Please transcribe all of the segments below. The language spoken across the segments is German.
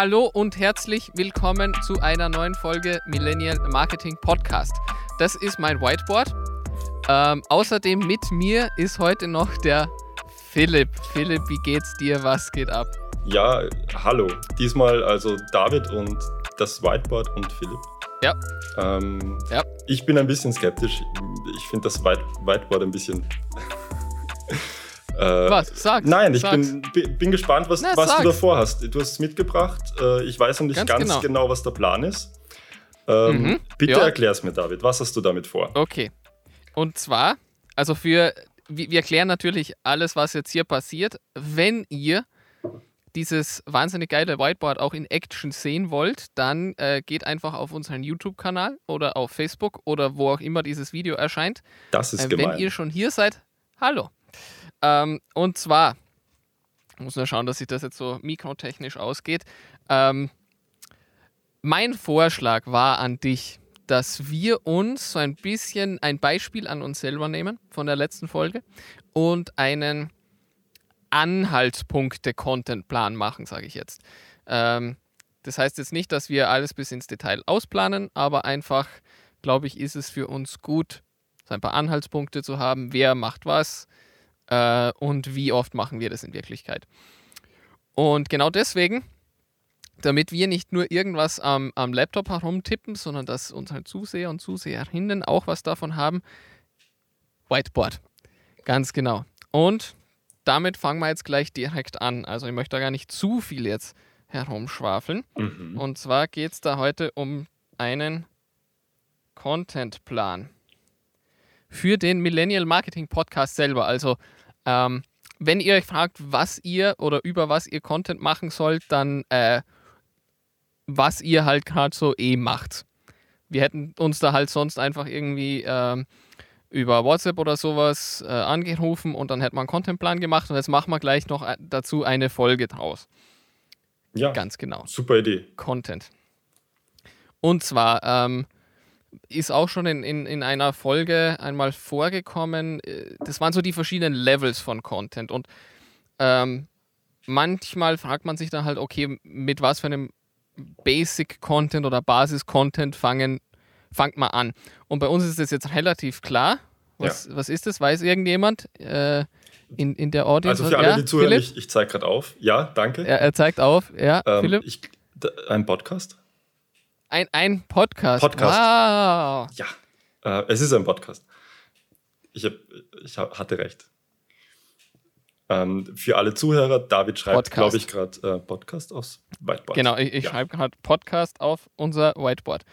Hallo und herzlich willkommen zu einer neuen Folge Millennial Marketing Podcast. Das ist mein Whiteboard. Ähm, außerdem mit mir ist heute noch der Philipp. Philipp, wie geht's dir? Was geht ab? Ja, hallo. Diesmal also David und das Whiteboard und Philipp. Ja. Ähm, ja. Ich bin ein bisschen skeptisch. Ich finde das White Whiteboard ein bisschen. Äh, was? Sag. Nein, ich bin, bin gespannt, was, Na, was du davor hast. Du hast es mitgebracht. Äh, ich weiß noch nicht ganz, ganz genau. genau. was der Plan ist. Ähm, mhm. Bitte ja. erklär es mir, David. Was hast du damit vor? Okay. Und zwar, also für, wir erklären natürlich alles, was jetzt hier passiert. Wenn ihr dieses wahnsinnig geile Whiteboard auch in Action sehen wollt, dann äh, geht einfach auf unseren YouTube-Kanal oder auf Facebook oder wo auch immer dieses Video erscheint. Das ist äh, gemein. Wenn ihr schon hier seid, hallo. Ähm, und zwar, ich muss nur schauen, dass sich das jetzt so mikrotechnisch ausgeht. Ähm, mein Vorschlag war an dich, dass wir uns so ein bisschen ein Beispiel an uns selber nehmen von der letzten Folge und einen Anhaltspunkte-Contentplan machen, sage ich jetzt. Ähm, das heißt jetzt nicht, dass wir alles bis ins Detail ausplanen, aber einfach, glaube ich, ist es für uns gut, so ein paar Anhaltspunkte zu haben, wer macht was äh, und wie oft machen wir das in Wirklichkeit. Und genau deswegen, damit wir nicht nur irgendwas am, am Laptop herumtippen, sondern dass unsere Zuseher und Zuseherinnen auch was davon haben, Whiteboard. Ganz genau. Und damit fangen wir jetzt gleich direkt an. Also ich möchte da gar nicht zu viel jetzt herumschwafeln. Mhm. Und zwar geht es da heute um einen Contentplan für den Millennial Marketing Podcast selber. Also ähm, wenn ihr euch fragt, was ihr oder über was ihr Content machen sollt, dann äh, was ihr halt gerade so eh macht. Wir hätten uns da halt sonst einfach irgendwie ähm, über WhatsApp oder sowas äh, angerufen und dann hätte man einen Contentplan gemacht und jetzt machen wir gleich noch äh, dazu eine Folge draus. Ja. Ganz genau. Super Idee. Content. Und zwar ähm, ist auch schon in, in, in einer Folge einmal vorgekommen, äh, das waren so die verschiedenen Levels von Content und ähm, manchmal fragt man sich dann halt, okay, mit was für einem Basic Content oder Basis Content fangen fangt mal an. Und bei uns ist es jetzt relativ klar. Was, ja. was ist das? Weiß irgendjemand äh, in, in der Audience? Also für alle, ja, die zuhören, Philipp? ich, ich zeige gerade auf. Ja, danke. Er, er zeigt auf. Ja, ähm, Philipp? Ich, ein Podcast? Ein, ein Podcast. Podcast. Wow. Ja, äh, es ist ein Podcast. Ich, hab, ich hatte recht. Ähm, für alle Zuhörer, David schreibt, glaube ich, gerade äh, Podcast aufs Whiteboard. Genau, ich, ich ja. schreibe gerade Podcast auf unser Whiteboard.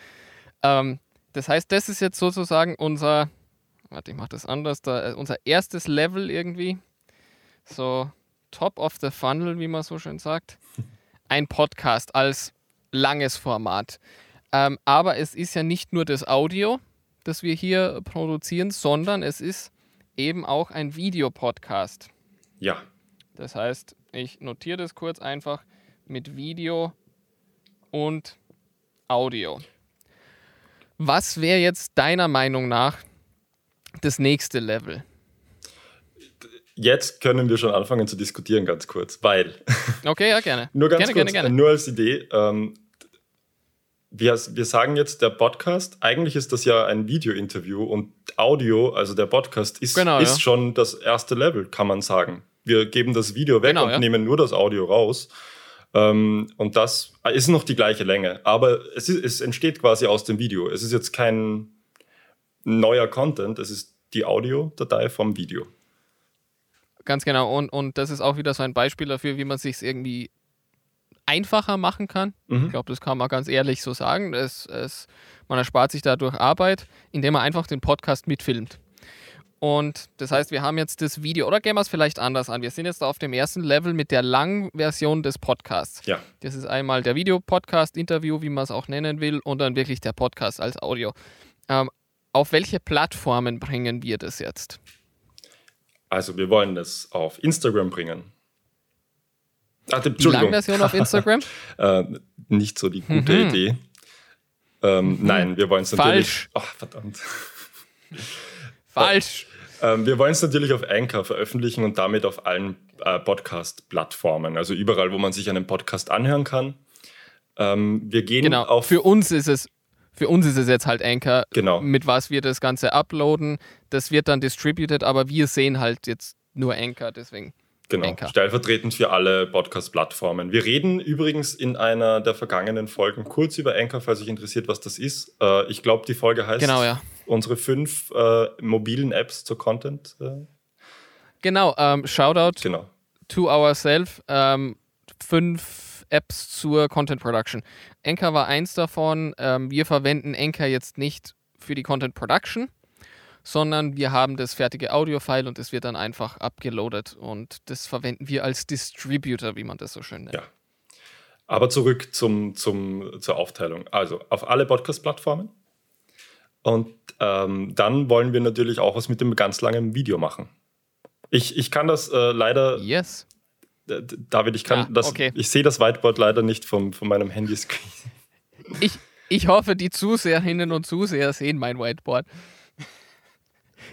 Ähm, das heißt, das ist jetzt sozusagen unser, warte, ich mache das anders, da, äh, unser erstes Level irgendwie. So top of the funnel, wie man so schön sagt. Ein Podcast als langes Format. Ähm, aber es ist ja nicht nur das Audio, das wir hier produzieren, sondern es ist eben auch ein Videopodcast. Ja. Das heißt, ich notiere das kurz einfach mit Video und Audio. Was wäre jetzt deiner Meinung nach das nächste Level? Jetzt können wir schon anfangen zu diskutieren, ganz kurz, weil. Okay, ja, gerne. nur ganz gerne, kurz, gerne, gerne. nur als Idee. Ähm, wir, wir sagen jetzt der Podcast, eigentlich ist das ja ein Video-Interview und Audio, also der Podcast, ist, genau, ist ja. schon das erste Level, kann man sagen. Wir geben das Video weg genau, und ja. nehmen nur das Audio raus. Ähm, und das ist noch die gleiche Länge, aber es, ist, es entsteht quasi aus dem Video. Es ist jetzt kein neuer Content, es ist die Audiodatei vom Video. Ganz genau. Und, und das ist auch wieder so ein Beispiel dafür, wie man sich irgendwie einfacher machen kann. Mhm. Ich glaube, das kann man ganz ehrlich so sagen. Es, es, man erspart sich dadurch Arbeit, indem man einfach den Podcast mitfilmt. Und das heißt, wir haben jetzt das Video, oder gehen wir es vielleicht anders an. Wir sind jetzt auf dem ersten Level mit der langen Version des Podcasts. Ja. Das ist einmal der Videopodcast, Interview, wie man es auch nennen will, und dann wirklich der Podcast als Audio. Ähm, auf welche Plattformen bringen wir das jetzt? Also, wir wollen das auf Instagram bringen. Ach, die Langversion auf Instagram? äh, nicht so die gute mhm. Idee. Ähm, mhm. Nein, wir wollen es natürlich. Falsch. Ach, verdammt. Falsch. Ähm, wir wollen es natürlich auf Anchor veröffentlichen und damit auf allen äh, Podcast-Plattformen, also überall, wo man sich einen Podcast anhören kann. Ähm, wir gehen genau. auf. Für uns ist es für uns ist es jetzt halt Anchor, genau. mit was wir das Ganze uploaden. Das wird dann distributed, aber wir sehen halt jetzt nur Anchor, deswegen. Genau, Anchor. stellvertretend für alle Podcast-Plattformen. Wir reden übrigens in einer der vergangenen Folgen kurz über Anchor, falls euch interessiert, was das ist. Äh, ich glaube, die Folge heißt genau, ja. unsere fünf äh, mobilen Apps zur Content. Äh. Genau, ähm, Shoutout genau. to ourselves. Ähm, fünf Apps zur Content Production. Anchor war eins davon. Ähm, wir verwenden Anchor jetzt nicht für die Content Production, sondern wir haben das fertige Audio-File und es wird dann einfach abgeloadet und das verwenden wir als Distributor, wie man das so schön nennt. Ja. Aber zurück zum, zum, zur Aufteilung. Also auf alle Podcast-Plattformen. Und ähm, dann wollen wir natürlich auch was mit dem ganz langen Video machen. Ich, ich kann das äh, leider. Yes. David, ich kann ja, das. Okay. Ich sehe das Whiteboard leider nicht vom, von meinem Handyscreen. Ich, ich hoffe, die Zuseherinnen und Zuseher sehen mein Whiteboard.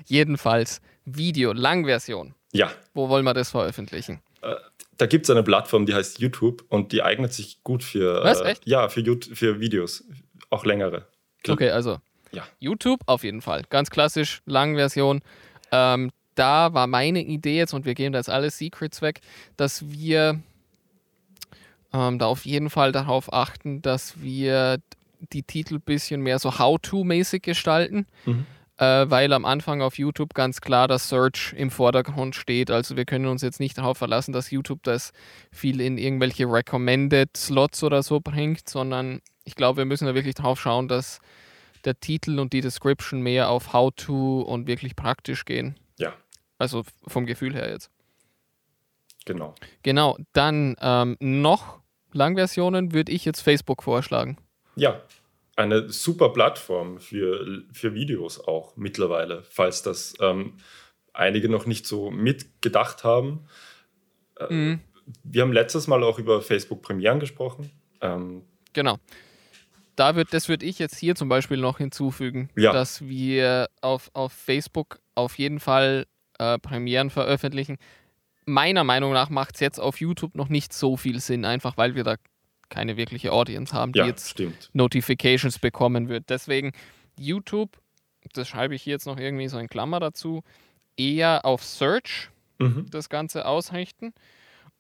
Jedenfalls Video, Langversion. Ja. Wo wollen wir das veröffentlichen? Äh, da gibt es eine Plattform, die heißt YouTube und die eignet sich gut für. Was, echt? Äh, ja, für, YouTube, für Videos. Auch längere. Okay, also ja. YouTube auf jeden Fall. Ganz klassisch, Langversion. Ähm, da war meine Idee jetzt, und wir geben da jetzt alle Secrets weg, dass wir ähm, da auf jeden Fall darauf achten, dass wir die Titel ein bisschen mehr so How-To-mäßig gestalten. Mhm. Äh, weil am Anfang auf YouTube ganz klar das Search im Vordergrund steht. Also wir können uns jetzt nicht darauf verlassen, dass YouTube das viel in irgendwelche Recommended Slots oder so bringt, sondern ich glaube, wir müssen da wirklich darauf schauen, dass der Titel und die Description mehr auf How-To und wirklich praktisch gehen. Ja. Also vom Gefühl her jetzt. Genau. Genau, dann ähm, noch Langversionen würde ich jetzt Facebook vorschlagen. Ja, eine super Plattform für, für Videos auch mittlerweile, falls das ähm, einige noch nicht so mitgedacht haben. Äh, mhm. Wir haben letztes Mal auch über Facebook Premieren gesprochen. Ähm, genau. Da wird, das würde ich jetzt hier zum Beispiel noch hinzufügen, ja. dass wir auf, auf Facebook auf jeden Fall äh, Premieren veröffentlichen. Meiner Meinung nach macht es jetzt auf YouTube noch nicht so viel Sinn, einfach weil wir da keine wirkliche Audience haben, die ja, jetzt stimmt. Notifications bekommen wird. Deswegen YouTube, das schreibe ich hier jetzt noch irgendwie so in Klammer dazu, eher auf Search mhm. das Ganze ausrichten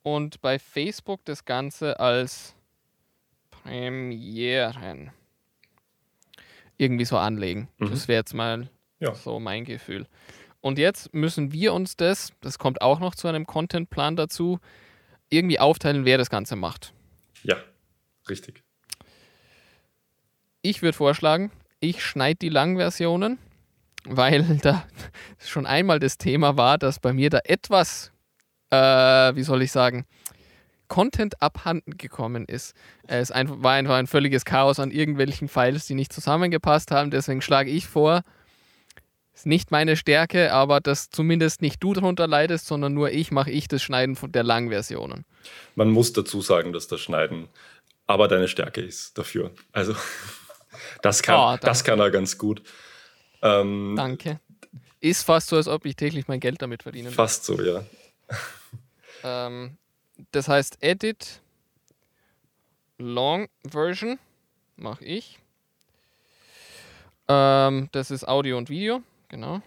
und bei Facebook das Ganze als Premieren irgendwie so anlegen. Mhm. Das wäre jetzt mal ja. so mein Gefühl. Und jetzt müssen wir uns das, das kommt auch noch zu einem Contentplan dazu, irgendwie aufteilen, wer das Ganze macht. Ja, richtig. Ich würde vorschlagen, ich schneide die Langversionen, weil da schon einmal das Thema war, dass bei mir da etwas, äh, wie soll ich sagen, Content abhanden gekommen ist. Es war einfach ein völliges Chaos an irgendwelchen Files, die nicht zusammengepasst haben. Deswegen schlage ich vor, ist nicht meine Stärke, aber dass zumindest nicht du darunter leidest, sondern nur ich mache ich das Schneiden von der Langversionen. Man muss dazu sagen, dass das Schneiden aber deine Stärke ist dafür. Also das kann, oh, das kann er ganz gut. Ähm, danke. Ist fast so, als ob ich täglich mein Geld damit verdiene. Fast so, ja. Ähm, das heißt, Edit Long Version mache ich. Ähm, das ist Audio und Video, genau.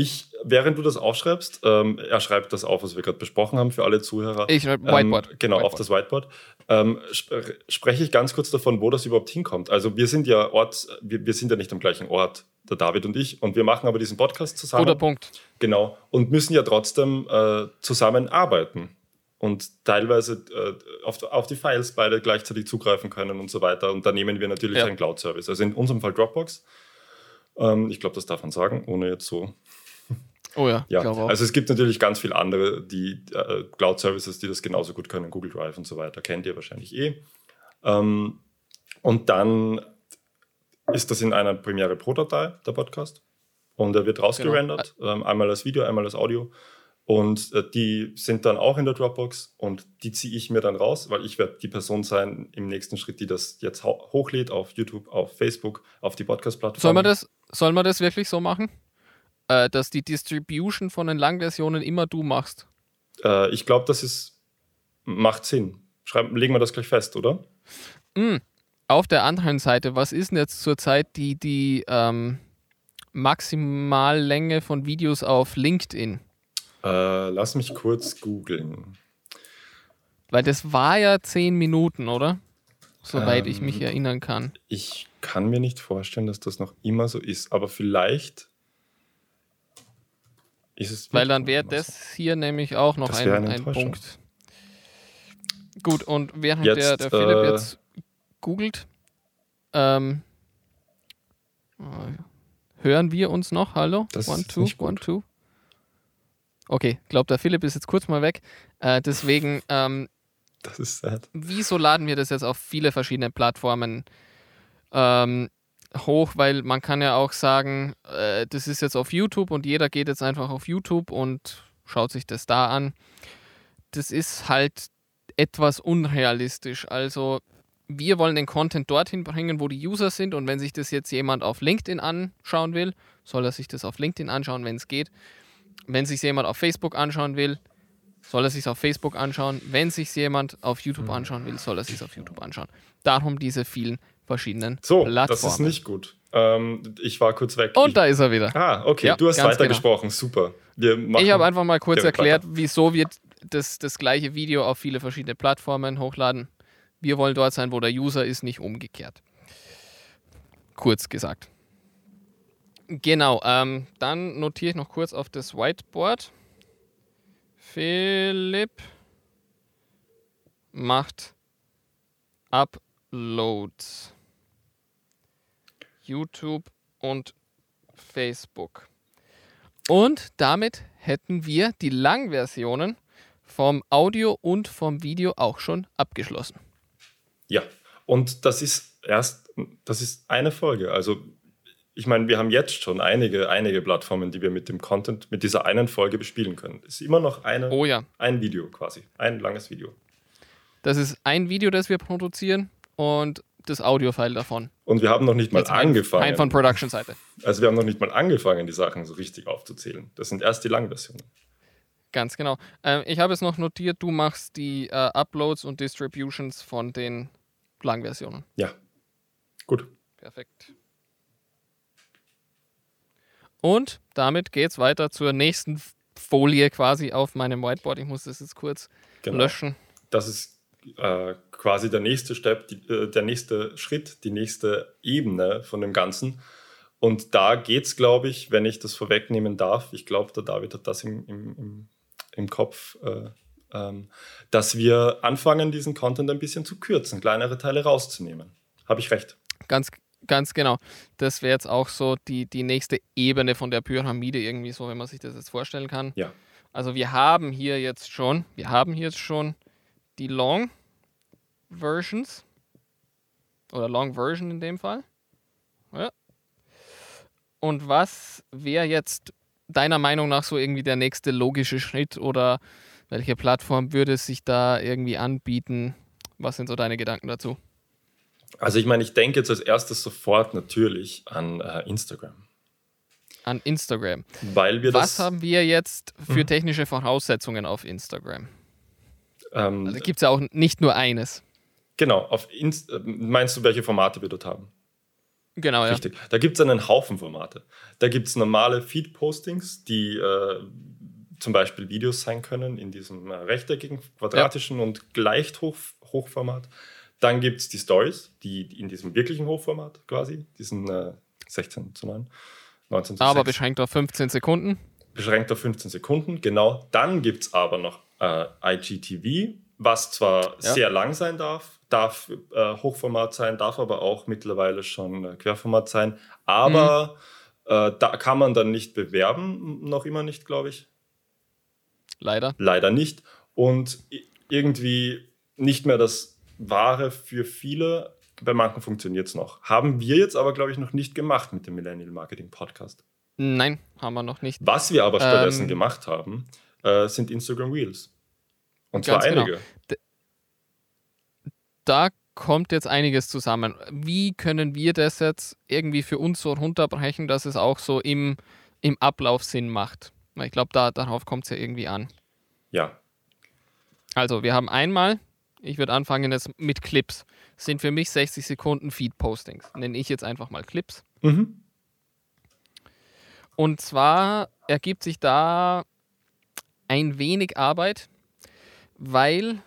Ich, während du das aufschreibst, ähm, er schreibt das auf, was wir gerade besprochen haben für alle Zuhörer. Ich schreibe Whiteboard. Ähm, genau, Whiteboard. auf das Whiteboard. Ähm, sp spreche ich ganz kurz davon, wo das überhaupt hinkommt. Also wir sind ja Ort, wir, wir, sind ja nicht am gleichen Ort, der David und ich, und wir machen aber diesen Podcast zusammen. Guter Punkt. Genau. Und müssen ja trotzdem äh, zusammenarbeiten und teilweise äh, auf, auf, die Files beide gleichzeitig zugreifen können und so weiter. Und da nehmen wir natürlich ja. einen Cloud-Service. Also in unserem Fall Dropbox. Ähm, ich glaube, das darf man sagen, ohne jetzt so Oh ja, ja. Also es gibt natürlich ganz viele andere, die äh, Cloud-Services, die das genauso gut können, Google Drive und so weiter, kennt ihr wahrscheinlich eh. Ähm, und dann ist das in einer Premiere Pro-Datei, der Podcast. Und er wird rausgerendert, genau. ähm, einmal als Video, einmal als Audio. Und äh, die sind dann auch in der Dropbox und die ziehe ich mir dann raus, weil ich werde die Person sein im nächsten Schritt, die das jetzt ho hochlädt auf YouTube, auf Facebook, auf die Podcast-Plattform. Soll man das, soll man das wirklich so machen? Äh, dass die Distribution von den Langversionen immer du machst. Äh, ich glaube, das ist, macht Sinn. Schreiben, legen wir das gleich fest, oder? Mm. Auf der anderen Seite, was ist denn jetzt zurzeit die, die ähm, Maximallänge von Videos auf LinkedIn? Äh, lass mich kurz googeln. Weil das war ja zehn Minuten, oder? Soweit ähm, ich mich ähm, erinnern kann. Ich kann mir nicht vorstellen, dass das noch immer so ist, aber vielleicht. Weil dann wäre das hier nämlich auch noch ein, ein Punkt. Gut, und während jetzt, der, der Philipp äh, jetzt googelt, ähm, hören wir uns noch? Hallo? Das one, two, one, two. Okay, glaube der Philipp ist jetzt kurz mal weg. Äh, deswegen, ähm, das ist sad. Wieso laden wir das jetzt auf viele verschiedene Plattformen ähm, hoch? Weil man kann ja auch sagen, äh, das ist jetzt auf YouTube und jeder geht jetzt einfach auf YouTube und schaut sich das da an. Das ist halt etwas unrealistisch. Also wir wollen den Content dorthin bringen, wo die User sind und wenn sich das jetzt jemand auf LinkedIn anschauen will, soll er sich das auf LinkedIn anschauen, wenn es geht. Wenn sich jemand auf Facebook anschauen will, soll er sich auf Facebook anschauen. Wenn sich jemand auf YouTube mhm. anschauen will, soll er sich auf YouTube anschauen. Darum diese vielen verschiedenen so, Plattformen. So, das ist nicht gut. Ähm, ich war kurz weg. Und ich, da ist er wieder. Ah, okay. Ja, du hast weitergesprochen. Genau. Super. ich habe einfach mal kurz erklärt, weiter. wieso wir das, das gleiche Video auf viele verschiedene Plattformen hochladen. Wir wollen dort sein, wo der User ist, nicht umgekehrt. Kurz gesagt. Genau, ähm, dann notiere ich noch kurz auf das Whiteboard. Philipp macht Uploads. YouTube und Facebook. Und damit hätten wir die Langversionen vom Audio und vom Video auch schon abgeschlossen. Ja, und das ist erst, das ist eine Folge. Also ich meine, wir haben jetzt schon einige, einige Plattformen, die wir mit dem Content, mit dieser einen Folge bespielen können. Es ist immer noch eine, oh ja. ein Video quasi, ein langes Video. Das ist ein Video, das wir produzieren und das Audio-File davon. Und wir haben noch nicht mal jetzt angefangen. Ein von Production-Seite. Also wir haben noch nicht mal angefangen, die Sachen so richtig aufzuzählen. Das sind erst die Langversionen. Ganz genau. Ähm, ich habe es noch notiert, du machst die äh, Uploads und Distributions von den Langversionen. Ja. Gut. Perfekt. Und damit geht es weiter zur nächsten Folie quasi auf meinem Whiteboard. Ich muss das jetzt kurz genau. löschen. Das ist äh, quasi der nächste Step, die, äh, der nächste Schritt, die nächste Ebene von dem Ganzen. Und da geht es, glaube ich, wenn ich das vorwegnehmen darf, ich glaube, der David hat das im, im, im, im Kopf, äh, ähm, dass wir anfangen, diesen Content ein bisschen zu kürzen, kleinere Teile rauszunehmen. Habe ich recht? Ganz, Ganz genau. Das wäre jetzt auch so die, die nächste Ebene von der Pyramide, irgendwie so, wenn man sich das jetzt vorstellen kann. Ja. Also wir haben hier jetzt schon, wir haben hier jetzt schon die Long Versions. Oder Long Version in dem Fall. Ja. Und was wäre jetzt deiner Meinung nach so irgendwie der nächste logische Schritt oder welche Plattform würde sich da irgendwie anbieten? Was sind so deine Gedanken dazu? Also ich meine, ich denke jetzt als erstes sofort natürlich an äh, Instagram. An Instagram. Weil wir Was haben wir jetzt für hm. technische Voraussetzungen auf Instagram? Ähm, also gibt es ja auch nicht nur eines. Genau, auf Inst meinst du, welche Formate wir dort haben? Genau, ja. Richtig. Da gibt es einen Haufen Formate. Da gibt es normale Feed-Postings, die äh, zum Beispiel Videos sein können in diesem äh, rechteckigen, quadratischen ja. und leicht hoch, Hochformat. Dann gibt es die Stories, die in diesem wirklichen Hochformat quasi, diesen äh, 16 zu 9, 19 zu Aber 6. beschränkt auf 15 Sekunden. Beschränkt auf 15 Sekunden, genau. Dann gibt es aber noch äh, IGTV, was zwar ja. sehr lang sein darf, darf äh, Hochformat sein, darf aber auch mittlerweile schon äh, Querformat sein. Aber mhm. Äh, da kann man dann nicht bewerben, noch immer nicht, glaube ich. Leider. Leider nicht. Und irgendwie nicht mehr das Ware für viele. Bei manchen funktioniert es noch. Haben wir jetzt aber, glaube ich, noch nicht gemacht mit dem Millennial Marketing Podcast. Nein, haben wir noch nicht. Was wir aber stattdessen ähm, gemacht haben, äh, sind Instagram Reels. Und zwar genau. einige. Genau. Da kommt jetzt einiges zusammen. Wie können wir das jetzt irgendwie für uns so runterbrechen, dass es auch so im, im Ablauf Sinn macht? Ich glaube, da, darauf kommt es ja irgendwie an. Ja. Also, wir haben einmal Ich würde anfangen jetzt mit Clips. Das sind für mich 60 Sekunden Feed-Postings. Nenne ich jetzt einfach mal Clips. Mhm. Und zwar ergibt sich da ein wenig Arbeit, weil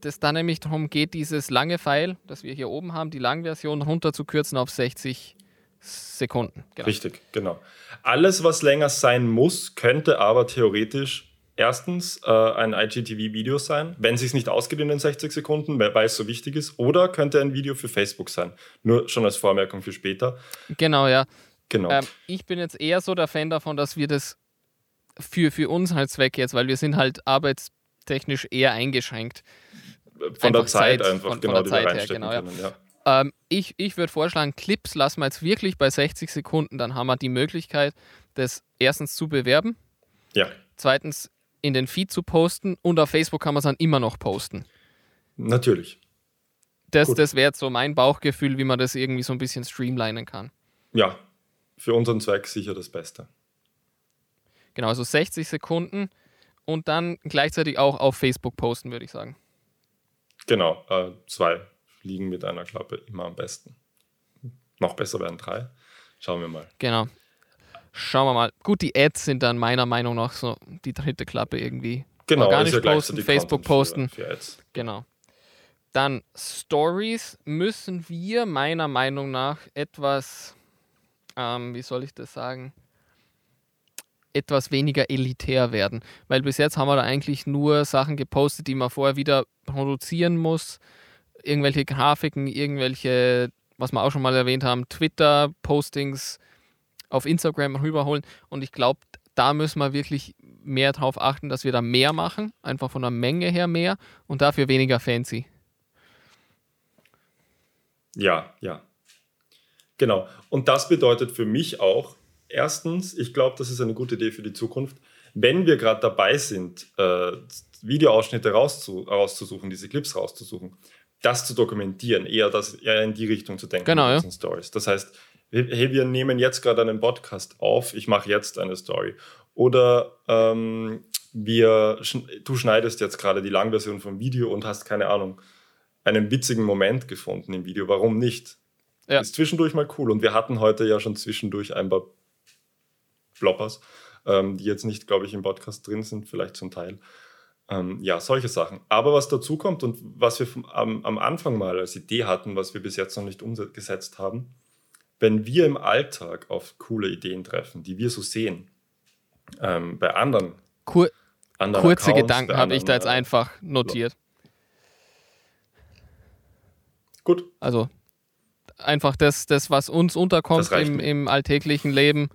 das dann nämlich darum geht, dieses lange Pfeil, das wir hier oben haben, die Langversion runterzukürzen auf 60 Sekunden. Genau. Richtig, genau. Alles, was länger sein muss, könnte aber theoretisch erstens äh, ein IGTV-Video sein, wenn es sich nicht ausgeht in den 60 Sekunden, weil es so wichtig ist, oder könnte ein Video für Facebook sein. Nur schon als Vormerkung für später. Genau, ja. Genau. Ähm, ich bin jetzt eher so der Fan davon, dass wir das für, für uns halt Zweck jetzt, weil wir sind halt arbeitstechnisch eher eingeschränkt. Von der Zeit, Zeit einfach, von, genau, von der Zeit her, genau, können, ja. ja. Ähm, ich ich würde vorschlagen, Clips lassen wir jetzt wirklich bei 60 Sekunden, dann haben wir die Möglichkeit, das erstens zu bewerben. Ja. Zweitens in den Feed zu posten und auf Facebook kann man es dann immer noch posten. Natürlich. Das, das wäre so mein Bauchgefühl, wie man das irgendwie so ein bisschen streamlinen kann. Ja, für unseren Zweck sicher das Beste. Genau, also 60 Sekunden und dann gleichzeitig auch auf Facebook posten, würde ich sagen. Genau, äh, zwei fliegen mit einer Klappe immer am besten. Noch besser wären drei. Schauen wir mal. Genau. Schauen wir mal. Gut, die Ads sind dann meiner Meinung nach so die dritte Klappe irgendwie. Genau, Organisch ja posten, Facebook posten. Für, für genau. Dann Stories müssen wir meiner Meinung nach etwas, ähm, wie soll ich das sagen, etwas weniger elitär werden. Weil bis jetzt haben wir da eigentlich nur Sachen gepostet, die man vorher wieder produzieren muss. Irgendwelche Grafiken, irgendwelche, was wir auch schon mal erwähnt haben, Twitter-Postings, auf Instagram rüberholen. Und ich glaube, da müssen wir wirklich mehr darauf achten, dass wir da mehr machen, einfach von der Menge her mehr und dafür weniger fancy. Ja, ja. Genau. Und das bedeutet für mich auch, erstens, ich glaube, das ist eine gute Idee für die Zukunft, wenn wir gerade dabei sind, äh, Videoausschnitte rauszu rauszusuchen, diese Clips rauszusuchen, das zu dokumentieren, eher, das, eher in die Richtung zu denken genau, ja. Stories. Das heißt, hey, wir nehmen jetzt gerade einen Podcast auf, ich mache jetzt eine Story. Oder ähm, wir, du schneidest jetzt gerade die Langversion vom Video und hast keine Ahnung, einen witzigen Moment gefunden im Video. Warum nicht? Ja. Ist zwischendurch mal cool. Und wir hatten heute ja schon zwischendurch ein paar Floppers, ähm, die jetzt nicht, glaube ich, im Podcast drin sind, vielleicht zum Teil. Ähm, ja, solche Sachen. Aber was dazu kommt und was wir vom, am, am Anfang mal als Idee hatten, was wir bis jetzt noch nicht umgesetzt haben, wenn wir im Alltag auf coole Ideen treffen, die wir so sehen, ähm, bei anderen, Kur anderen kurze Accounts, Gedanken habe ich da jetzt äh, einfach notiert. Gut. Also einfach das, das was uns unterkommt im, im, alltäglichen Leben.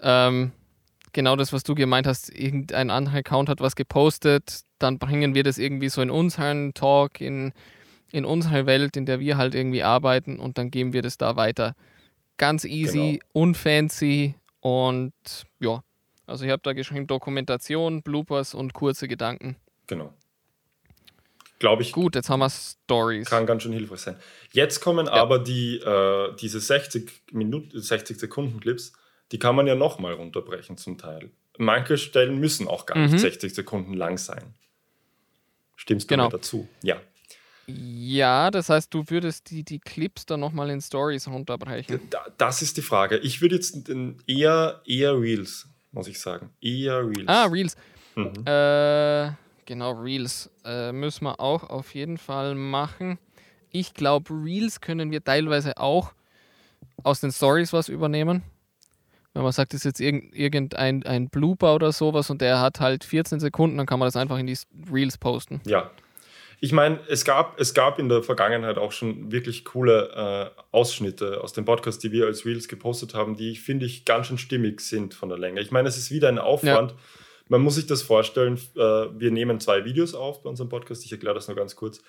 Ähm, genau das, was du gemeint hast, irgendein anderer Account hat was gepostet, dann bringen wir das irgendwie so in unseren Talk, in, in unsere Welt, in der wir halt irgendwie arbeiten und dann geben wir das da weiter. Ganz easy, genau. unfancy und ja. Also ich habe da geschrieben Dokumentation, Bloopers und kurze Gedanken. Genau. Glaube ich. Gut, jetzt haben wir Stories. Kann ganz schön hilfreich sein. Jetzt kommen ja. aber die, äh, diese 60 Minuten, 60 Sekunden Clips, die kann man ja nochmal runterbrechen zum Teil. Manche Stellen müssen auch gar nicht mhm. 60 Sekunden lang sein. Stimmst du genau. mir dazu? Ja. Ja, das heißt, du würdest die, die Clips dann nochmal in Stories runterbrechen. das ist die Frage. Ich würde jetzt eher, eher Reels, muss ich sagen. Eher Reels. Ah, Reels. Mhm. Äh, genau, Reels äh, müssen wir auch auf jeden Fall machen. Ich glaube, Reels können wir teilweise auch aus den Stories was übernehmen. Wenn man sagt, das ist jetzt irgendein ein Blooper oder sowas und der hat halt 14 Sekunden, dann kann man das einfach in die Reels posten. Ja, ich meine, es gab, es gab in der Vergangenheit auch schon wirklich coole äh, Ausschnitte aus dem Podcast, die wir als Reels gepostet haben, die, finde ich, ganz schön stimmig sind von der Länge. Ich meine, es ist wieder ein Aufwand. Ja. Man muss sich das vorstellen, äh, wir nehmen zwei Videos auf bei unserem Podcast, ich erkläre das nur ganz kurz,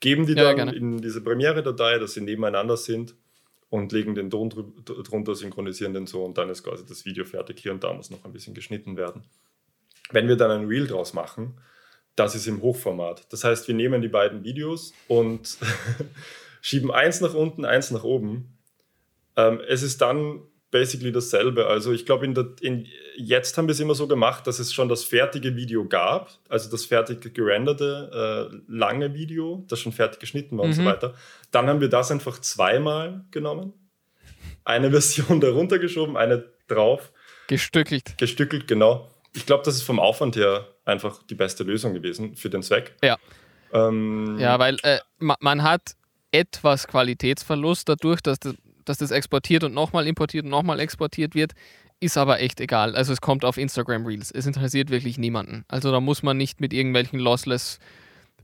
geben die ja, dann gerne. in diese Premiere-Datei, dass sie nebeneinander sind und legen den Ton drunter, synchronisieren den so und dann ist quasi das Video fertig. Hier und da muss noch ein bisschen geschnitten werden. Wenn wir dann ein Reel draus machen, das ist im Hochformat. Das heißt, wir nehmen die beiden Videos und schieben eins nach unten, eins nach oben. Ähm, es ist dann basically dasselbe. Also ich glaube, in in, jetzt haben wir es immer so gemacht, dass es schon das fertige Video gab, also das fertig gerenderte äh, lange Video, das schon fertig geschnitten war mhm. und so mhm. weiter. Dann haben wir das einfach zweimal genommen, eine Version darunter geschoben, eine drauf. Gestückelt. Gestückelt, genau. Ich glaube, das ist vom Aufwand her einfach die beste Lösung gewesen für den Zweck. Ja. Ähm, ja, weil äh, man hat etwas Qualitätsverlust dadurch, dass das, dass das exportiert und nochmal importiert und nochmal exportiert wird, ist aber echt egal. Also es kommt auf Instagram Reels. Es interessiert wirklich niemanden. Also da muss man nicht mit irgendwelchen Lossless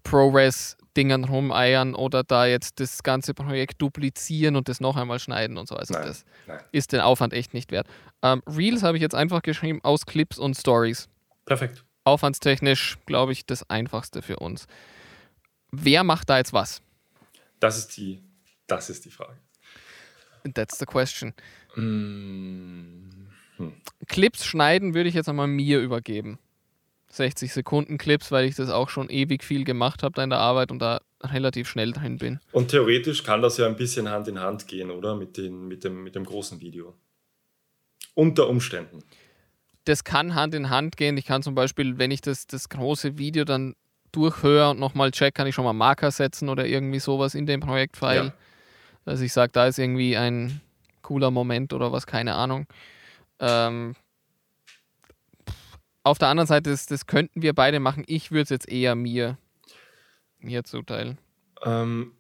ProRes Dingern rumeiern oder da jetzt das ganze Projekt duplizieren und das noch einmal schneiden und so. Also nein, das nein. ist den Aufwand echt nicht wert. Ähm, Reels habe ich jetzt einfach geschrieben aus Clips und Stories. Perfekt. Aufwandstechnisch, glaube ich, das einfachste für uns. Wer macht da jetzt was? Das ist die, das ist die Frage. That's the question. Mm, hm. Clips schneiden würde ich jetzt einmal mir übergeben. 60 Sekunden Clips, weil ich das auch schon ewig viel gemacht habe da in der Arbeit und da relativ schnell drin bin. Und theoretisch kann das ja ein bisschen Hand in Hand gehen, oder? Mit, den, mit, dem, mit dem großen Video. Unter Umständen. Das kann Hand in Hand gehen. Ich kann zum Beispiel, wenn ich das, das große Video dann durchhöre und nochmal check, kann ich schon mal Marker setzen oder irgendwie sowas in dem Projektfile. Ja. Dass ich sage, da ist irgendwie ein cooler Moment oder was, keine Ahnung. Ähm, auf der anderen Seite, das, das könnten wir beide machen. Ich würde es jetzt eher mir, mir zuteilen. Ähm,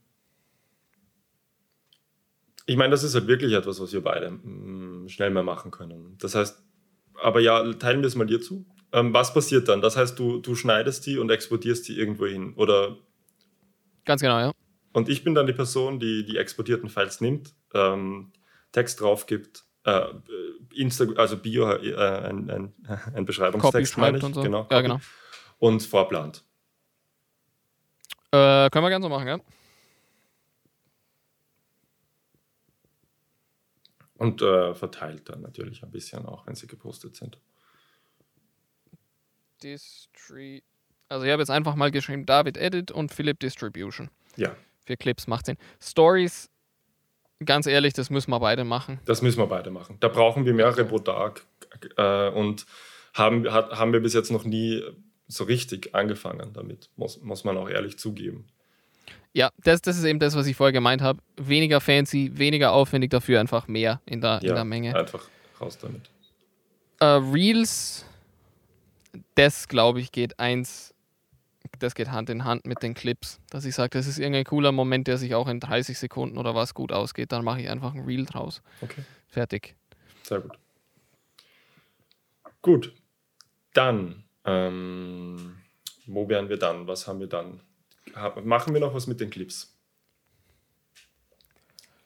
ich meine, das ist halt wirklich etwas, was wir beide mh, mm, schnell mehr machen können. Das heißt, aber ja, teilen wir es mal dir zu. Ähm, was passiert dann? Das heißt, du, du schneidest die und exportierst die irgendwo hin, oder? Ganz genau, ja. Und ich bin dann die Person, die die exportierten Files nimmt, ähm, Text drauf gibt, äh, Insta also Bio, äh, ein, ein, ein Beschreibungstext, meine ich. Und so. genau, ja, genau. Und vorplant. Äh, können wir gerne so machen, ja. Und äh, verteilt dann natürlich ein bisschen auch, wenn sie gepostet sind. Distri also ich habe jetzt einfach mal geschrieben David Edit und Philipp Distribution. Ja. Für Clips macht Sinn. Stories, ganz ehrlich, das müssen wir beide machen. Das müssen wir beide machen. Da brauchen wir mehrere pro Tag äh, und haben, hat, haben wir bis jetzt noch nie so richtig angefangen damit, muss, muss man auch ehrlich zugeben. Ja, das, das ist eben das, was ich vorher gemeint habe. Weniger fancy, weniger aufwendig, dafür einfach mehr in der, ja, in der Menge. Einfach raus damit. Äh, Reels das, glaube ich, geht eins, das geht Hand in Hand mit den Clips. Dass ich sage, das ist irgendein cooler Moment, der sich auch in 30 Sekunden oder was gut ausgeht, dann mache ich einfach ein Reel draus. Okay. Fertig. Sehr gut. Gut. Dann, ähm, wo wären wir dann? Was haben wir dann? machen wir noch was mit den Clips?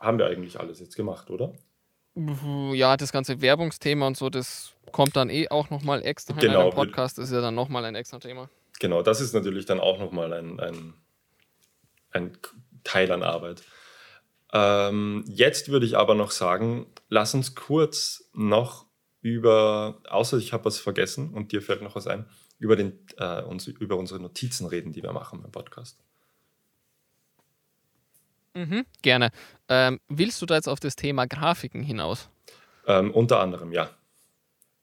Haben wir eigentlich alles jetzt gemacht, oder? Ja, das ganze Werbungsthema und so, das kommt dann eh auch nochmal extra genau. in einem Podcast, das ist ja dann nochmal ein extra Thema. Genau, das ist natürlich dann auch nochmal ein, ein, ein Teil an Arbeit. Ähm, jetzt würde ich aber noch sagen, lass uns kurz noch über, außer ich habe was vergessen und dir fällt noch was ein, über, den, äh, uns, über unsere Notizen reden, die wir machen beim Podcast. Mhm, gerne. Ähm, willst du da jetzt auf das Thema Grafiken hinaus? Ähm, unter anderem, ja.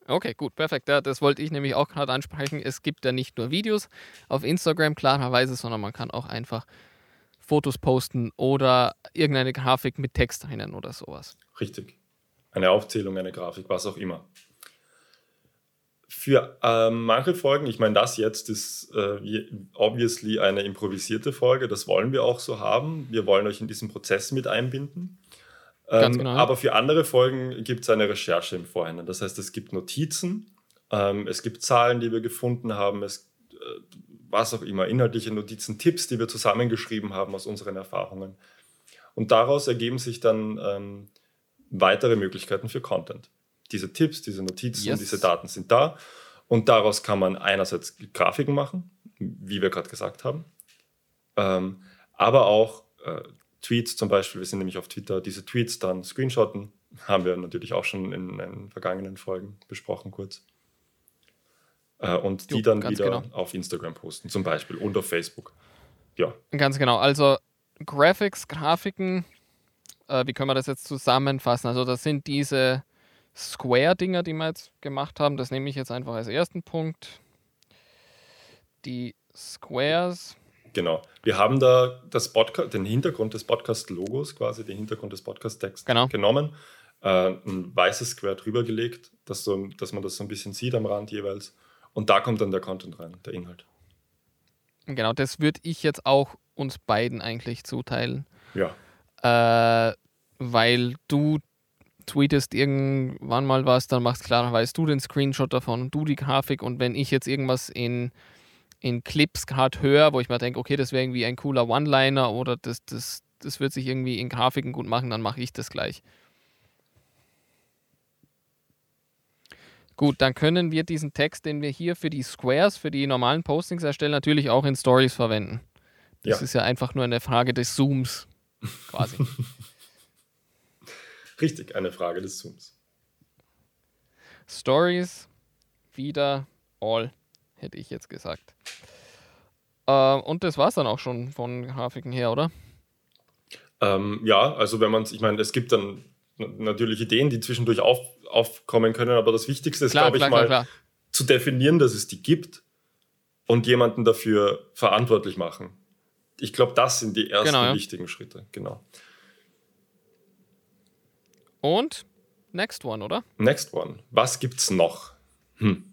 Okay, gut, perfekt. Ja, das wollte ich nämlich auch gerade ansprechen. Es gibt ja nicht nur Videos auf Instagram, klarerweise, sondern man kann auch einfach Fotos posten oder irgendeine Grafik mit Text drinnen oder sowas. Richtig. Eine Aufzählung, eine Grafik, was auch immer. Für ähm, manche Folgen, ich meine, das jetzt ist äh, obviously eine improvisierte Folge, das wollen wir auch so haben. Wir wollen euch in diesen Prozess mit einbinden. Ähm, genau. Aber für andere Folgen gibt es eine Recherche im Vorhinein. Das heißt, es gibt Notizen, ähm, es gibt Zahlen, die wir gefunden haben, es, äh, was auch immer, inhaltliche Notizen, Tipps, die wir zusammengeschrieben haben aus unseren Erfahrungen. Und daraus ergeben sich dann ähm, weitere Möglichkeiten für Content diese Tipps, diese Notizen, yes. diese Daten sind da. Und daraus kann man einerseits Grafiken machen, wie wir gerade gesagt haben, ähm, aber auch äh, Tweets zum Beispiel. Wir sind nämlich auf Twitter, diese Tweets dann screenshotten. Haben wir natürlich auch schon in, in vergangenen Folgen besprochen, kurz. Äh, und die jo, dann wieder genau. auf Instagram posten, zum Beispiel, und auf Facebook. Ja. Ganz genau. Also Graphics, Grafiken, äh, wie können wir das jetzt zusammenfassen? Also, das sind diese Square-Dinger, die wir jetzt gemacht haben. Das nehme ich jetzt einfach als ersten Punkt. Die Squares. Genau. Wir haben da das Podcast, den Hintergrund des Podcast-Logos, quasi den Hintergrund des Podcast-Texts genau. genommen, äh, ein weißes Square drüber gelegt, dass, so, dass man das so ein bisschen sieht am Rand jeweils. Und da kommt dann der Content rein, der Inhalt. Genau, das würde ich jetzt auch uns beiden eigentlich zuteilen. Ja. Äh, weil du tweetest irgendwann mal was, dann machst klar, weißt du den Screenshot davon du die Grafik und wenn ich jetzt irgendwas in, in Clips gerade höre, wo ich mir denke, okay, das wäre irgendwie ein cooler One-Liner oder das, das, das wird sich irgendwie in Grafiken gut machen, dann mache ich das gleich. Gut, dann können wir diesen Text, den wir hier für die Squares, für die normalen Postings erstellen, natürlich auch in Stories verwenden. Das ja. ist ja einfach nur eine Frage des Zooms, quasi. Richtig, eine Frage des Zooms. Stories, wieder all, hätte ich jetzt gesagt. Äh, und das war es dann auch schon von Grafiken her, oder? Ähm, ja, also wenn man es, ich meine, es gibt dann natürlich Ideen, die zwischendurch auf, aufkommen können, aber das Wichtigste ist, glaube ich, klar, mal klar. zu definieren, dass es die gibt und jemanden dafür verantwortlich machen. Ich glaube, das sind die ersten genau, ja. wichtigen Schritte, genau. Und next one, oder? Next one. Was gibt's noch? Hm.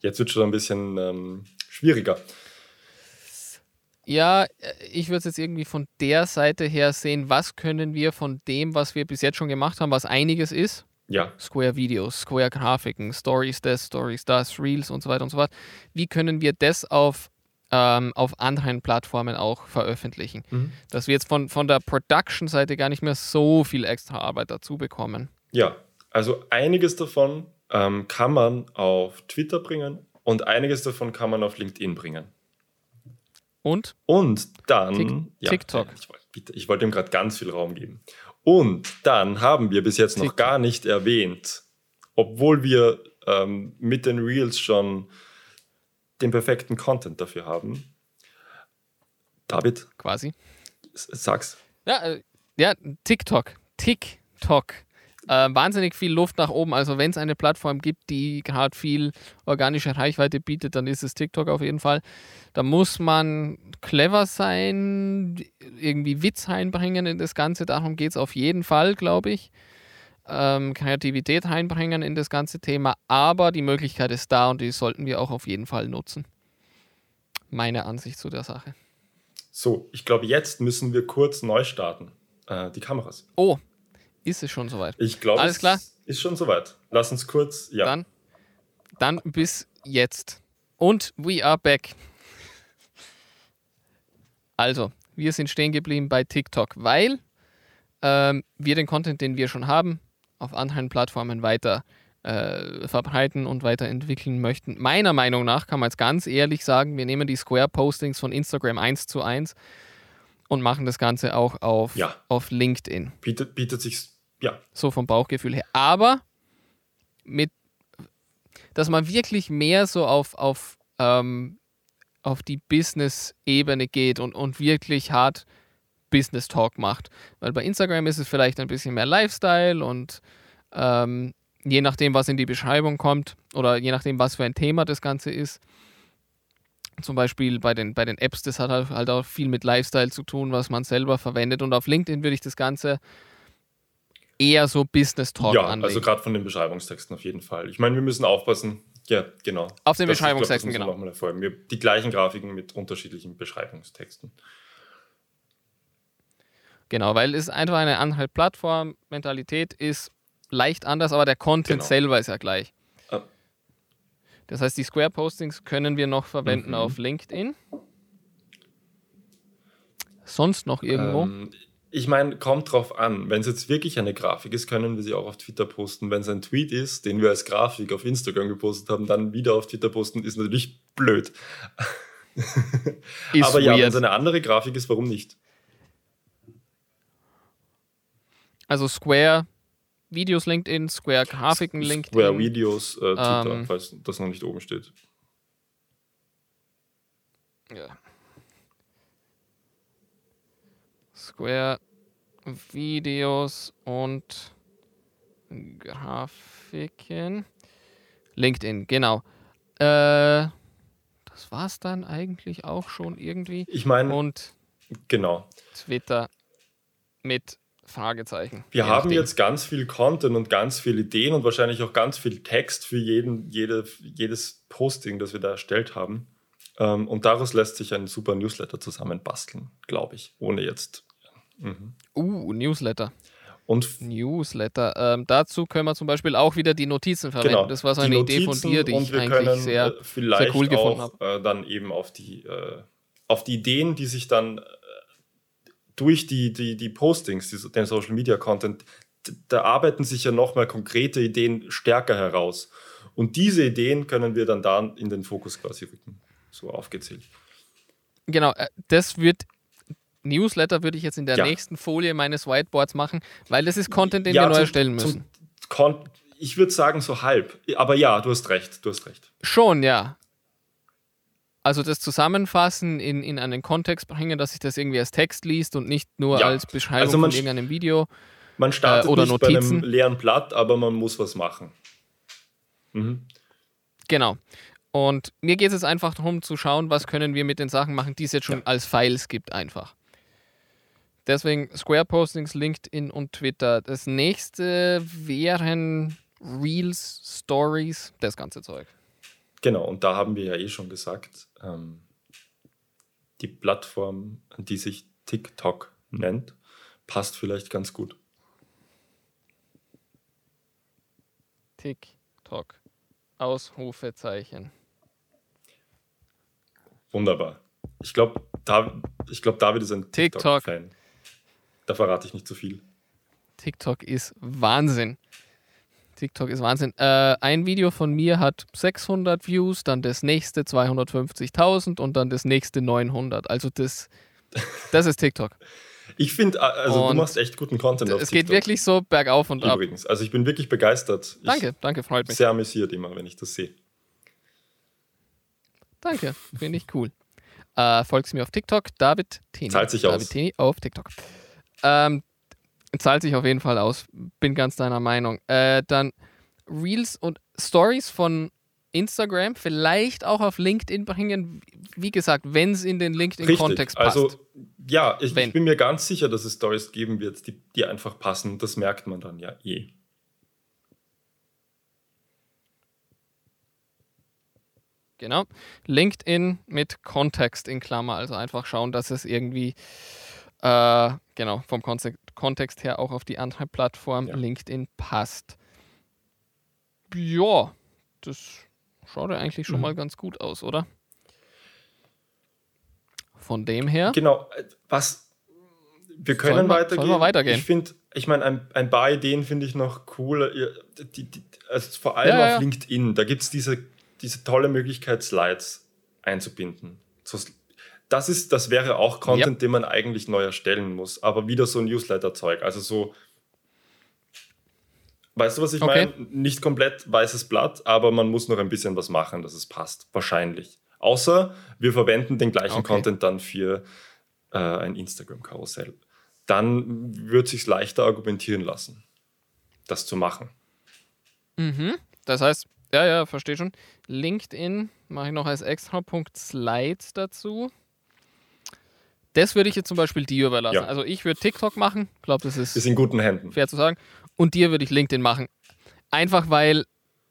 Jetzt wird schon ein bisschen ähm, schwieriger. Ja, ich würde es jetzt irgendwie von der Seite her sehen, was können wir von dem, was wir bis jetzt schon gemacht haben, was einiges ist. Ja. Square Videos, Square Grafiken, Stories das, Stories das, Reels und so weiter und so fort. Wie können wir das auf ähm, auf anderen Plattformen auch veröffentlichen. Mhm. Dass wir jetzt von, von der Production-Seite gar nicht mehr so viel extra Arbeit dazu bekommen. Ja, also einiges davon ähm, kann man auf Twitter bringen und einiges davon kann man auf LinkedIn bringen. Und? Und dann. Tick, ja, TikTok. Ich, bitte, ich wollte ihm gerade ganz viel Raum geben. Und dann haben wir bis jetzt TikTok. noch gar nicht erwähnt, obwohl wir ähm, mit den Reels schon den perfekten Content dafür haben. David? Quasi. Sag's. Ja, äh, ja TikTok. TikTok. Äh, wahnsinnig viel Luft nach oben. Also wenn es eine Plattform gibt, die gerade viel organische Reichweite bietet, dann ist es TikTok auf jeden Fall. Da muss man clever sein, irgendwie Witz einbringen in das Ganze. Darum geht es auf jeden Fall, glaube ich ähm, Kreativität einbringen in das ganze Thema, aber die Möglichkeit ist da und die sollten wir auch auf jeden Fall nutzen. Meine Ansicht zu der Sache. So, ich glaube, jetzt müssen wir kurz neu starten. Äh, die Kameras. Oh, ist es schon soweit? Ich glaube, Alles klar? ist schon soweit. Lass uns kurz, ja. Dann, dann bis jetzt. Und we are back. Also, wir sind stehen geblieben bei TikTok, weil ähm, wir den Content, den wir schon haben, auf anderen Plattformen weiter äh, verbreiten und weiterentwickeln möchten. Meiner Meinung nach kann man jetzt ganz ehrlich sagen, wir nehmen die Square-Postings von Instagram 1 zu 1 und machen das Ganze auch auf, ja. auf LinkedIn. Bietet, bietet sich, ja. So vom Bauchgefühl her. Aber mit, dass man wirklich mehr so auf, auf, ähm, auf die Business-Ebene geht und, und wirklich hart Business Talk macht. Weil bei Instagram ist es vielleicht ein bisschen mehr Lifestyle und ähm, je nachdem, was in die Beschreibung kommt oder je nachdem, was für ein Thema das Ganze ist. Zum Beispiel bei den, bei den Apps, das hat halt, halt auch viel mit Lifestyle zu tun, was man selber verwendet. Und auf LinkedIn würde ich das Ganze eher so Business Talk ja, anlegen. also gerade von den Beschreibungstexten auf jeden Fall. Ich meine, wir müssen aufpassen. Ja, genau. Auf den das Beschreibungstexten, glaub, genau. Nochmal. Wir, die gleichen Grafiken mit unterschiedlichen Beschreibungstexten. Genau, weil es einfach eine andere Plattform, Mentalität ist leicht anders, aber der Content genau. selber ist ja gleich. Ah. Das heißt, die Square-Postings können wir noch verwenden mhm. auf LinkedIn. Sonst noch irgendwo? Ähm, ich meine, kommt drauf an. Wenn es jetzt wirklich eine Grafik ist, können wir sie auch auf Twitter posten. Wenn es ein Tweet ist, den wir als Grafik auf Instagram gepostet haben, dann wieder auf Twitter posten, ist natürlich blöd. Ist Aber ja, wenn es eine andere Grafik ist, warum nicht? Also Square Videos LinkedIn, Square Grafiken LinkedIn. Square Videos äh, Twitter, ähm, falls das noch nicht oben steht. Ja. Square Videos und Grafiken. LinkedIn, genau. Äh, das war es dann eigentlich auch schon irgendwie. Ich meine, und genau. Twitter mit Fragezeichen. Wir haben jetzt ganz viel Content und ganz viele Ideen und wahrscheinlich auch ganz viel Text für jeden, jede, jedes Posting, das wir da erstellt haben. Ähm, und daraus lässt sich ein super Newsletter zusammenbasteln, glaube ich, ohne jetzt. Mhm. Uh, Newsletter. Und Newsletter. Ähm, dazu können wir zum Beispiel auch wieder die Notizen verwenden. Genau, das war so eine Idee von dir, die ich eigentlich sehr, äh, sehr cool gefunden habe. Äh, dann eben auf die, äh, auf die Ideen, die sich dann äh, durch die, die, die Postings, die, den Social Media Content, da arbeiten sich ja nochmal konkrete Ideen stärker heraus. Und diese Ideen können wir dann da in den Fokus quasi rücken. So aufgezählt. Genau, äh, das wird Newsletter würde ich jetzt in der ja. nächsten Folie meines Whiteboards machen, weil das ist Content, den ja, wir neu erstellen müssen. ich würde sagen so halb, aber ja, du hast recht, du hast recht. Schon, ja. Also das Zusammenfassen in, in einen Kontext bringen, dass sich das irgendwie als Text liest und nicht nur ja. als Beschreibung also von irgendeinem Video. Man startet äh, oder nicht Notizen. bei einem leeren Blatt, aber man muss was machen. Mhm. Genau. Und mir geht es einfach darum zu schauen, was können wir mit den Sachen machen, die es jetzt schon ja. als Files gibt einfach. Deswegen Square Postings, LinkedIn und Twitter. Das nächste wären Reels, Stories, das ganze Zeug. Genau, und da haben wir ja eh schon gesagt, ähm, die Plattform, die sich TikTok nennt, passt vielleicht ganz gut. TikTok. Ausrufezeichen. Wunderbar. Ich glaube, da, glaub, David ist ein TikTok-Fan. TikTok. Da verrate ich nicht zu viel. TikTok ist Wahnsinn. TikTok ist Wahnsinn. Äh, ein Video von mir hat 600 Views, dann das nächste 250.000 und dann das nächste 900. Also das, das ist TikTok. Ich finde, also und du machst echt guten Content auf Es TikTok. geht wirklich so bergauf und Übrigens. ab. Übrigens, also ich bin wirklich begeistert. Danke, ich danke, freut mich. Sehr amüsiert immer, wenn ich das sehe. Danke, finde ich cool. Äh, folgst mir auf TikTok, David Teni. Zahlt sich David aus. Teni auf TikTok. Ähm, zahlt sich auf jeden Fall aus. Bin ganz deiner Meinung. Äh, dann Reels und Stories von Instagram, vielleicht auch auf LinkedIn bringen. Wie gesagt, wenn es in den LinkedIn-Kontext passt. Also, ja, ich, ich, bin mir ganz sicher, dass es Stories geben wird, die, die einfach passen. Das merkt man dann ja eh. Genau. LinkedIn mit Kontext in Klammer. Also einfach schauen, dass es irgendwie äh, genau, vom Kontext her auch auf die andere Plattform ja. LinkedIn passt. Ja, das schaut ja eigentlich schon mhm. mal ganz gut aus, oder? Von dem her. Genau, äh, was wir können sollen weitergehen. Wir weitergehen? Ich finde, ich meine, ein, ein, paar Ideen finde ich noch cool. Die, die, also vor allem ja, auf ja. LinkedIn, da gibt es diese, diese tolle Möglichkeit, Slides einzubinden. So das ist, das wäre auch Content, ja. den man eigentlich neu erstellen muss, aber wieder so ein Newsletter-Zeug. Also so, weißt du, was ich okay. meine? Nicht komplett weißes Blatt, aber man muss noch ein bisschen was machen, dass es passt. Wahrscheinlich. Außer wir verwenden den gleichen okay. Content dann für äh, ein Instagram-Karussell. Dann wird es sich leichter argumentieren lassen, das zu machen. Mhm. Das heißt, ja, ja, verstehe schon. LinkedIn mache ich noch als extra Punkt Slides dazu. Das würde ich jetzt zum Beispiel dir überlassen. Ja. Also ich würde TikTok machen. Ich glaube, das ist, ist in guten Händen. Fair zu sagen. Und dir würde ich LinkedIn machen. Einfach weil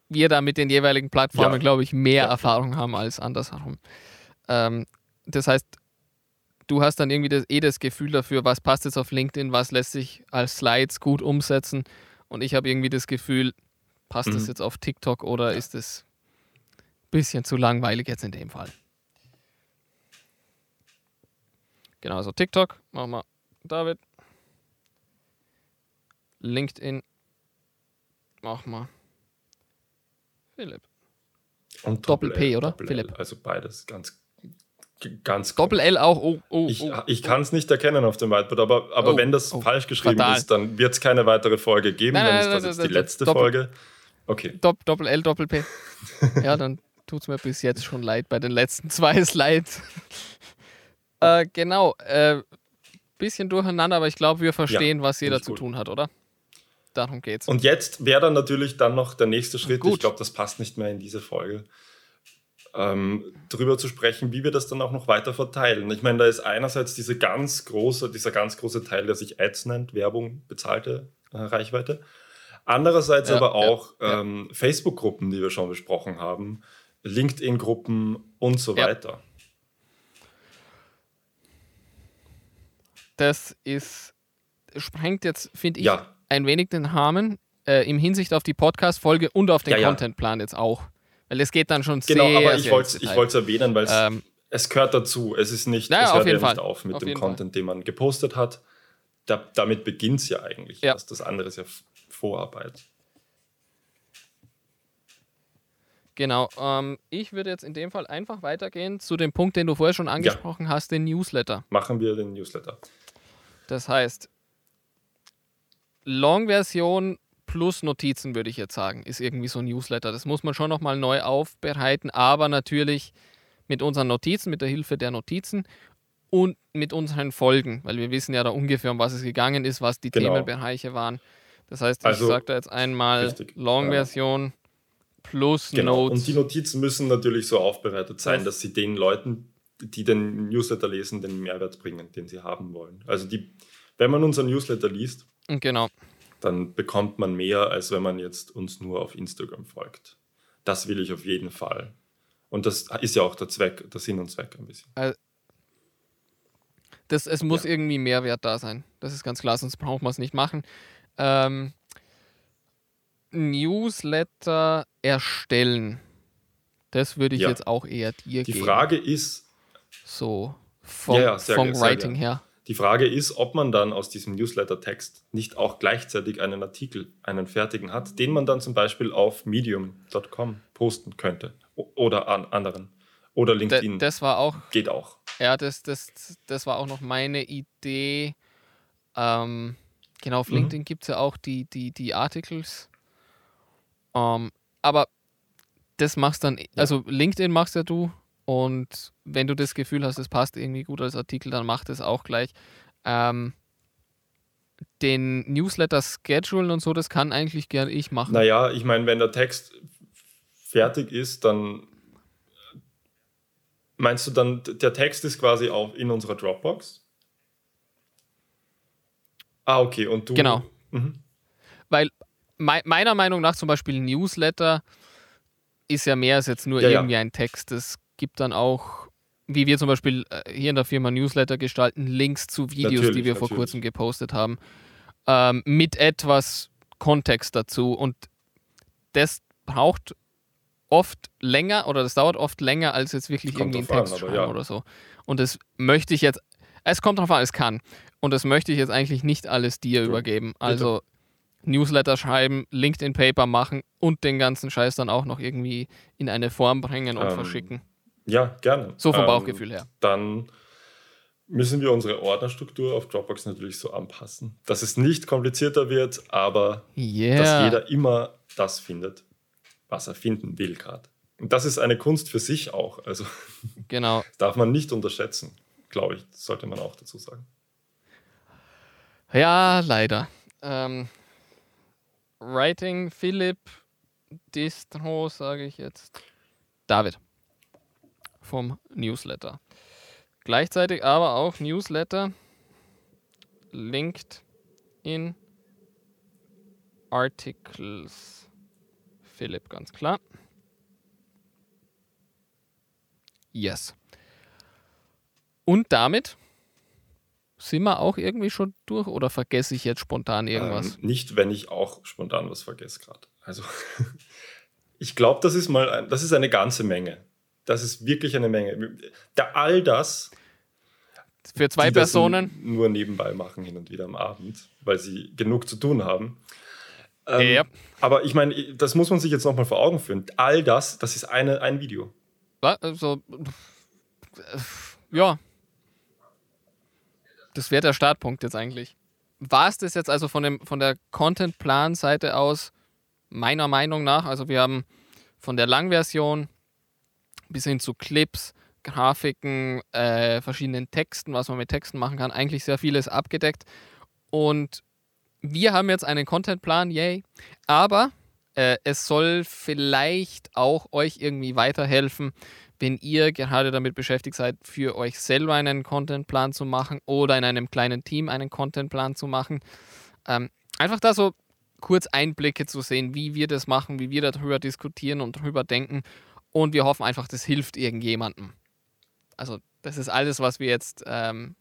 wir da mit den jeweiligen Plattformen, ja. glaube ich, mehr ja. Erfahrung haben als andersherum. Ähm, das heißt, du hast dann irgendwie das, eh das Gefühl dafür, was passt jetzt auf LinkedIn, was lässt sich als Slides gut umsetzen. Und ich habe irgendwie das Gefühl, passt mhm. das jetzt auf TikTok oder ist es ein bisschen zu langweilig jetzt in dem Fall? Genau, also TikTok, machen wir David. LinkedIn, machen wir Philipp. Und Doppel, P, oder? Doppel Philipp. also beides ganz ganz Doppel L auch. Oh, oh, ich, oh, ich kann es nicht erkennen auf dem Whiteboard, aber, aber oh, wenn das oh, falsch geschrieben fatal. ist, dann wird es keine weitere Folge geben. Nein, dann ist das jetzt die letzte Doppel, Folge. Okay. Doppel L, Doppel P. ja, dann tut es mir bis jetzt schon leid bei den letzten zwei Slides. Äh, genau. Äh, bisschen durcheinander, aber ich glaube, wir verstehen, ja, was jeder zu tun hat, oder? Darum geht's. Und jetzt wäre dann natürlich dann noch der nächste Schritt, Gut. ich glaube, das passt nicht mehr in diese Folge, ähm, darüber zu sprechen, wie wir das dann auch noch weiter verteilen. Ich meine, da ist einerseits diese ganz große, dieser ganz große Teil, der sich Ads nennt, Werbung, bezahlte äh, Reichweite. Andererseits ja, aber auch ja, ähm, Facebook-Gruppen, die wir schon besprochen haben, LinkedIn-Gruppen und so weiter. Das ist, sprengt jetzt, finde ich, ein wenig den Rahmen äh, im Hinsicht auf die Podcast-Folge und auf den Contentplan jetzt auch. Weil es geht dann schon genau, sehr. Genau, aber ich wollte es erwähnen, weil ähm, es gehört dazu. Es ist nicht, naja, es hört ja nicht auf mit auf dem Content, Fall. den man gepostet hat. Da, damit beginnt es ja eigentlich. Ja. Das andere ist ja Vorarbeit. Genau. Ähm, ich würde jetzt in dem Fall einfach weitergehen zu dem Punkt, den du vorher schon angesprochen ja. hast, den Newsletter. Machen wir den Newsletter. Das heißt, Long-Version plus Notizen, würde ich jetzt sagen, ist irgendwie so ein Newsletter. Das muss man schon nochmal neu aufbereiten, aber natürlich mit unseren Notizen, mit der Hilfe der Notizen und mit unseren Folgen, weil wir wissen ja da ungefähr, um was es gegangen ist, was die genau. Themenbereiche waren. Das heißt, ich also, sage da jetzt einmal Long-Version plus genau. Notes. Und die Notizen müssen natürlich so aufbereitet sein, dass sie den Leuten, die den Newsletter lesen, den Mehrwert bringen, den sie haben wollen. Also die, wenn man unseren Newsletter liest, genau dann bekommt man mehr, als wenn man jetzt uns nur auf Instagram folgt. Das will ich auf jeden Fall. Und das ist ja auch der Zweck, der Sinn und Zweck ein bisschen. Also, das, es muss ja. irgendwie Mehrwert da sein. Das ist ganz klar, sonst braucht man es nicht machen. Ähm, Newsletter erstellen. Das würde ich ja. jetzt auch eher dir Die geben. Die Frage ist. So, vom, ja, vom Writing her. Die Frage ist, ob man dann aus diesem Newsletter-Text nicht auch gleichzeitig einen Artikel, einen fertigen hat, den man dann zum Beispiel auf medium.com posten könnte oder an anderen oder LinkedIn. das war auch. Geht auch. Ja, das, das, das war auch noch meine Idee. Ähm, genau, auf mhm. LinkedIn gibt es ja auch die, die, die Articles. Ähm, aber das machst dann, also LinkedIn machst ja du und wenn du das Gefühl hast, es passt irgendwie gut als Artikel, dann mach das auch gleich. Ähm, den Newsletter schedulen und so, das kann eigentlich gern ich machen. Naja, ich meine, wenn der Text fertig ist, dann meinst du dann, der Text ist quasi auch in unserer Dropbox? Ah, okay, und du. Genau. Mhm. Weil me meiner Meinung nach zum Beispiel Newsletter ist ja mehr als jetzt nur ja, irgendwie ja. ein Text. Das gibt dann auch, wie wir zum Beispiel äh, hier in der Firma Newsletter gestalten, Links zu Videos, natürlich, die wir natürlich. vor kurzem gepostet haben, ähm, mit etwas Kontext dazu. Und das braucht oft länger oder das dauert oft länger, als jetzt wirklich irgendwie ein Text an, schreiben ja. oder so. Und das möchte ich jetzt, es kommt darauf an, es kann. Und das möchte ich jetzt eigentlich nicht alles dir ja. übergeben. Also Newsletter schreiben, LinkedIn-Paper machen und den ganzen Scheiß dann auch noch irgendwie in eine Form bringen und ähm, verschicken. Ja, gerne. So vom ähm, Bauchgefühl her. Dann müssen wir unsere Ordnerstruktur auf Dropbox natürlich so anpassen, dass es nicht komplizierter wird, aber yeah. dass jeder immer das findet, was er finden will gerade. Und das ist eine Kunst für sich auch. Also genau. das darf man nicht unterschätzen, glaube ich, sollte man auch dazu sagen. Ja, leider. Ähm, Writing Philipp Distro, sage ich jetzt. David vom Newsletter. Gleichzeitig aber auch Newsletter linked in Articles. Philipp, ganz klar. Yes. Und damit sind wir auch irgendwie schon durch oder vergesse ich jetzt spontan irgendwas? Ähm, nicht, wenn ich auch spontan was vergesse gerade. Also ich glaube, das ist mal das ist eine ganze Menge. Das ist wirklich eine Menge. Da all das. Für zwei Personen. Nur nebenbei machen hin und wieder am Abend, weil sie genug zu tun haben. Ähm, ja. Aber ich meine, das muss man sich jetzt nochmal vor Augen führen. All das, das ist eine, ein Video. Also, ja. Das wäre der Startpunkt jetzt eigentlich. War es das jetzt also von, dem, von der Content-Plan-Seite aus, meiner Meinung nach? Also, wir haben von der Langversion bis hin zu Clips, Grafiken, äh, verschiedenen Texten, was man mit Texten machen kann, eigentlich sehr vieles abgedeckt. Und wir haben jetzt einen Contentplan, yay. Aber äh, es soll vielleicht auch euch irgendwie weiterhelfen, wenn ihr gerade damit beschäftigt seid, für euch selber einen Contentplan zu machen oder in einem kleinen Team einen Contentplan zu machen. Ähm, einfach da so kurz Einblicke zu sehen, wie wir das machen, wie wir darüber diskutieren und darüber denken. Und wir hoffen einfach, das hilft irgendjemandem. Also das ist alles, was wir jetzt ähm,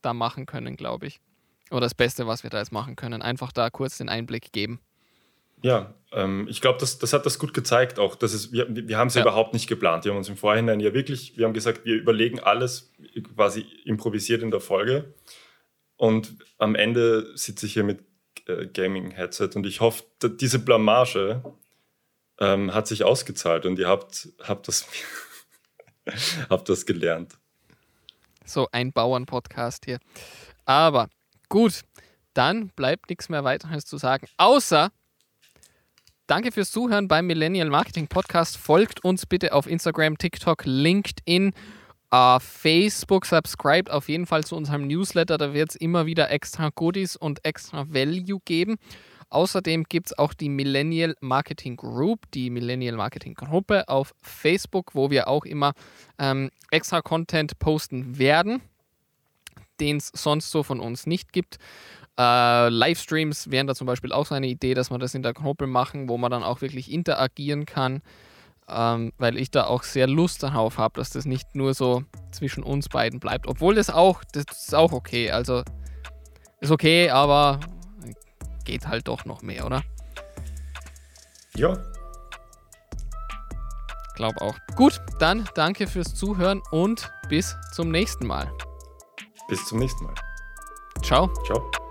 da machen können, glaube ich. Oder das Beste, was wir da jetzt machen können. Einfach da kurz den Einblick geben. Ja, ähm, ich glaube, das, das hat das gut gezeigt auch. Dass es, wir wir haben es ja. überhaupt nicht geplant. Wir haben uns im Vorhinein ja wirklich, wir haben gesagt, wir überlegen alles quasi improvisiert in der Folge. Und am Ende sitze ich hier mit äh, Gaming-Headset und ich hoffe, diese Blamage ähm, hat sich ausgezahlt und ihr habt, habt, das, habt das gelernt. So ein Bauern-Podcast hier. Aber gut, dann bleibt nichts mehr weiteres zu sagen, außer Danke fürs Zuhören beim Millennial Marketing Podcast. Folgt uns bitte auf Instagram, TikTok, LinkedIn, uh, Facebook. Subscribt auf jeden Fall zu unserem Newsletter. Da wird es immer wieder extra Goodies und extra Value geben. Außerdem gibt es auch die Millennial Marketing Group, die Millennial Marketing Gruppe auf Facebook, wo wir auch immer ähm, extra Content posten werden, den es sonst so von uns nicht gibt. Äh, Livestreams wären da zum Beispiel auch so eine Idee, dass man das in der Gruppe machen, wo man dann auch wirklich interagieren kann, ähm, weil ich da auch sehr Lust darauf habe, dass das nicht nur so zwischen uns beiden bleibt. Obwohl das auch, das ist auch okay. Also ist okay, aber geht halt doch noch mehr, oder? Ja. Glaub auch. Gut, dann danke fürs Zuhören und bis zum nächsten Mal. Bis zum nächsten Mal. Ciao. Ciao.